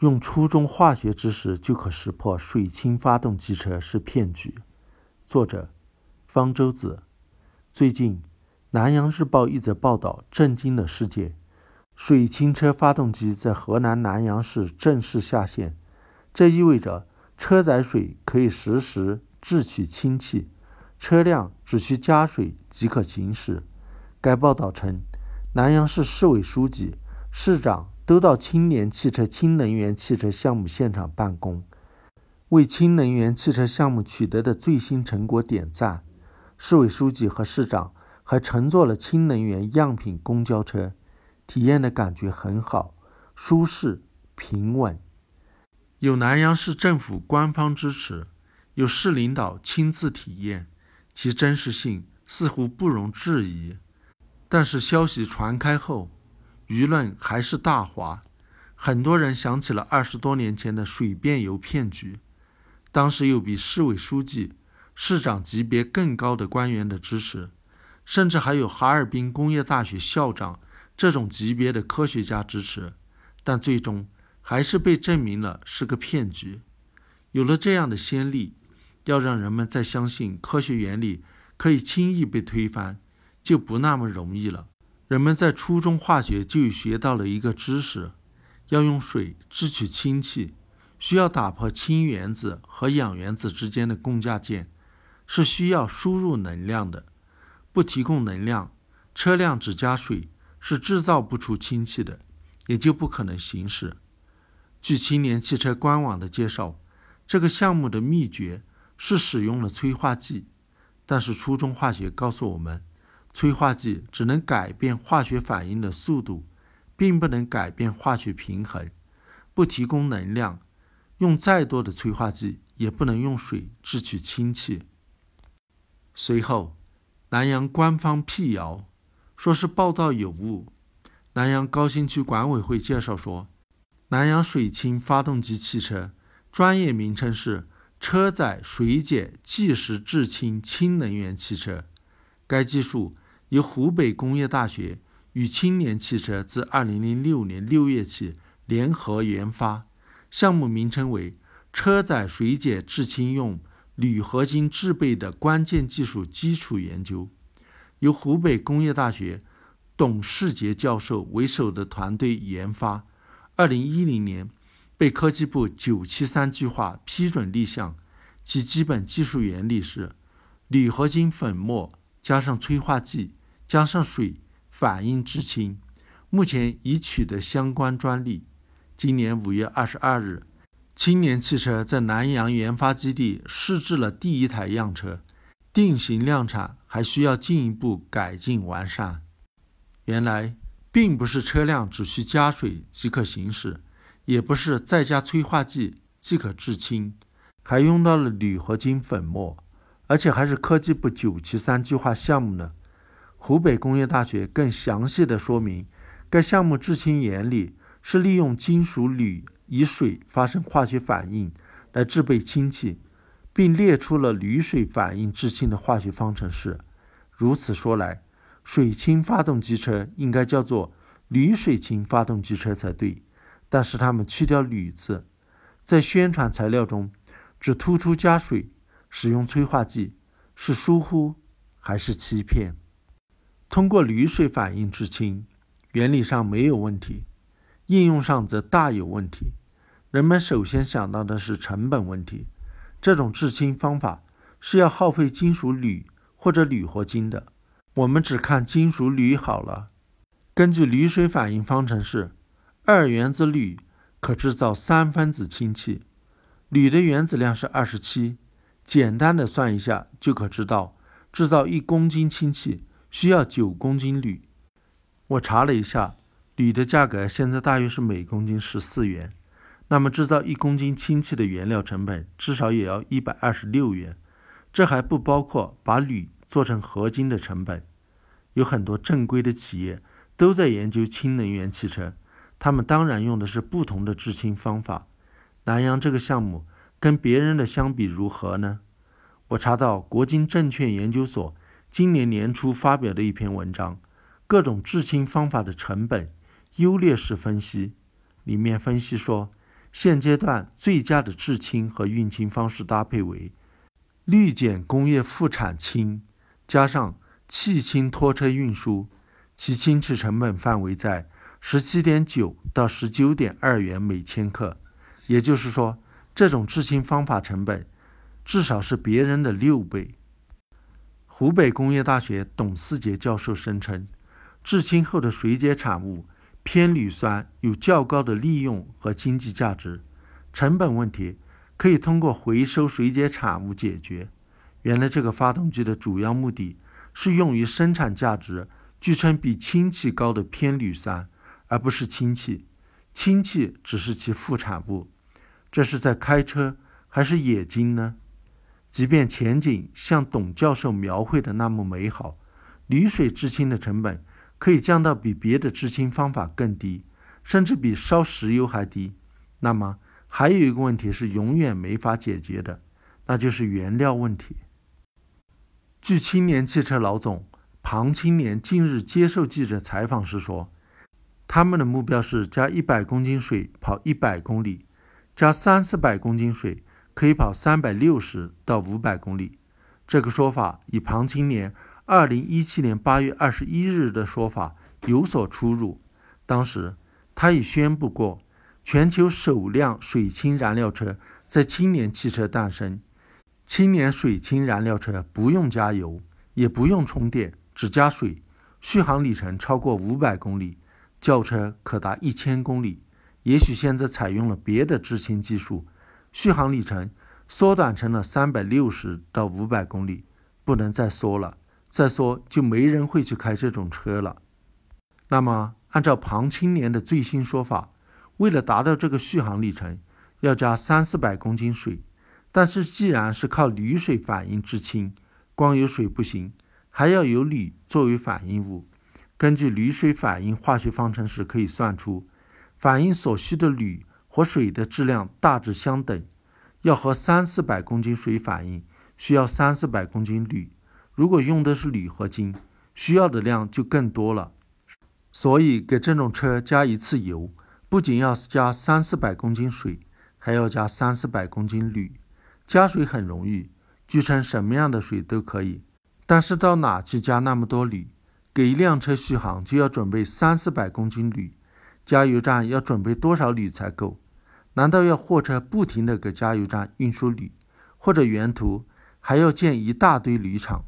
用初中化学知识就可识破水氢发动机车是骗局。作者：方舟子。最近，《南阳日报》一则报道震惊了世界：水氢车发动机在河南南阳市正式下线。这意味着车载水可以实时制取氢气，车辆只需加水即可行驶。该报道称，南阳市市委书记、市长都到青年汽车氢能源汽车项目现场办公，为氢能源汽车项目取得的最新成果点赞。市委书记和市长还乘坐了氢能源样品公交车，体验的感觉很好，舒适平稳。有南阳市政府官方支持，有市领导亲自体验，其真实性似乎不容置疑。但是消息传开后，舆论还是大哗，很多人想起了二十多年前的水变油骗局。当时有比市委书记、市长级别更高的官员的支持，甚至还有哈尔滨工业大学校长这种级别的科学家支持，但最终还是被证明了是个骗局。有了这样的先例，要让人们再相信科学原理可以轻易被推翻。就不那么容易了。人们在初中化学就学到了一个知识：要用水制取氢气，需要打破氢原子和氧原子之间的共价键，是需要输入能量的。不提供能量，车辆只加水是制造不出氢气的，也就不可能行驶。据青年汽车官网的介绍，这个项目的秘诀是使用了催化剂，但是初中化学告诉我们。催化剂只能改变化学反应的速度，并不能改变化学平衡，不提供能量。用再多的催化剂也不能用水制取氢气。随后，南阳官方辟谣，说是报道有误。南阳高新区管委会介绍说，南阳水氢发动机汽车专业名称是车载水解即时制氢氢能源汽车，该技术。由湖北工业大学与青年汽车自2006年6月起联合研发，项目名称为“车载水解制氢用铝合金制备的关键技术基础研究”，由湖北工业大学董世杰教授为首的团队研发。2010年被科技部973计划批准立项，其基本技术原理是铝合金粉末加上催化剂。加上水反应制氢，目前已取得相关专利。今年五月二十二日，青年汽车在南阳研发基地试制了第一台样车，定型量产还需要进一步改进完善。原来，并不是车辆只需加水即可行驶，也不是再加催化剂即可制氢，还用到了铝合金粉末，而且还是科技部九七三计划项目呢。湖北工业大学更详细的说明，该项目制氢原理是利用金属铝与水发生化学反应来制备氢气，并列出了铝水反应制氢的化学方程式。如此说来，水氢发动机车应该叫做铝水氢发动机车才对。但是他们去掉“铝”字，在宣传材料中只突出加水、使用催化剂，是疏忽还是欺骗？通过铝水反应制氢，原理上没有问题，应用上则大有问题。人们首先想到的是成本问题，这种制氢方法是要耗费金属铝或者铝合金的。我们只看金属铝好了。根据铝水反应方程式，二原子铝可制造三分子氢气，铝的原子量是二十七，简单的算一下就可知道，制造一公斤氢气。需要九公斤铝。我查了一下，铝的价格现在大约是每公斤十四元。那么制造一公斤氢气的原料成本至少也要一百二十六元。这还不包括把铝做成合金的成本。有很多正规的企业都在研究氢能源汽车，他们当然用的是不同的制氢方法。南阳这个项目跟别人的相比如何呢？我查到国金证券研究所。今年年初发表的一篇文章《各种制氢方法的成本优劣势分析》，里面分析说，现阶段最佳的制氢和运氢方式搭配为氯碱工业副产氢加上气氢拖车运输，其氢气成本范围在十七点九到十九点二元每千克。也就是说，这种制氢方法成本至少是别人的六倍。湖北工业大学董思杰教授声称，制氢后的水解产物。偏铝酸有较高的利用和经济价值，成本问题可以通过回收水解产物解决。原来这个发动机的主要目的是用于生产价值据称比氢气高的偏铝酸，而不是氢气，氢气只是其副产物。这是在开车还是冶金呢？即便前景像董教授描绘的那么美好，铝水制氢的成本。可以降到比别的制氢方法更低，甚至比烧石油还低。那么还有一个问题是永远没法解决的，那就是原料问题。据青年汽车老总庞青年近日接受记者采访时说，他们的目标是加一百公斤水跑一百公里，加三四百公斤水可以跑三百六十到五百公里。这个说法与庞青年。二零一七年八月二十一日的说法有所出入。当时，他已宣布过，全球首辆水氢燃料车在青年汽车诞生。青年水氢燃料车不用加油，也不用充电，只加水，续航里程超过五百公里，轿车可达一千公里。也许现在采用了别的制氢技术，续航里程缩短成了三百六十到五百公里，不能再缩了。再缩，就没人会去开这种车了。那么，按照庞青年的最新说法，为了达到这个续航里程，要加三四百公斤水。但是，既然是靠铝水反应制氢，光有水不行，还要有铝作为反应物。根据铝水反应化学方程式可以算出，反应所需的铝和水的质量大致相等。要和三四百公斤水反应，需要三四百公斤铝。如果用的是铝合金，需要的量就更多了。所以给这种车加一次油，不仅要加三四百公斤水，还要加三四百公斤铝。加水很容易，据称什么样的水都可以。但是到哪去加那么多铝？给一辆车续航就要准备三四百公斤铝，加油站要准备多少铝才够？难道要货车不停地给加油站运输铝，或者沿途还要建一大堆铝厂？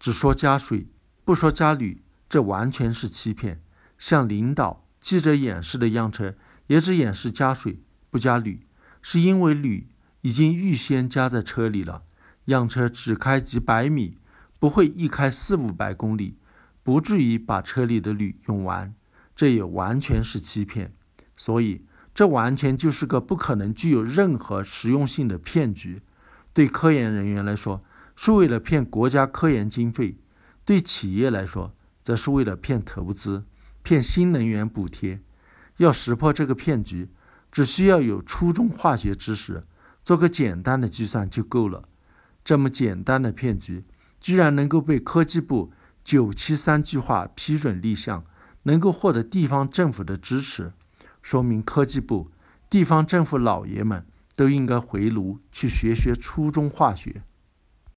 只说加水，不说加铝，这完全是欺骗。像领导、记者演示的样车，也只演示加水不加铝，是因为铝已经预先加在车里了。样车只开几百米，不会一开四五百公里，不至于把车里的铝用完。这也完全是欺骗，所以这完全就是个不可能具有任何实用性的骗局。对科研人员来说，是为了骗国家科研经费，对企业来说，则是为了骗投资、骗新能源补贴。要识破这个骗局，只需要有初中化学知识，做个简单的计算就够了。这么简单的骗局，居然能够被科技部九七三计划批准立项，能够获得地方政府的支持，说明科技部、地方政府老爷们都应该回炉去学学初中化学。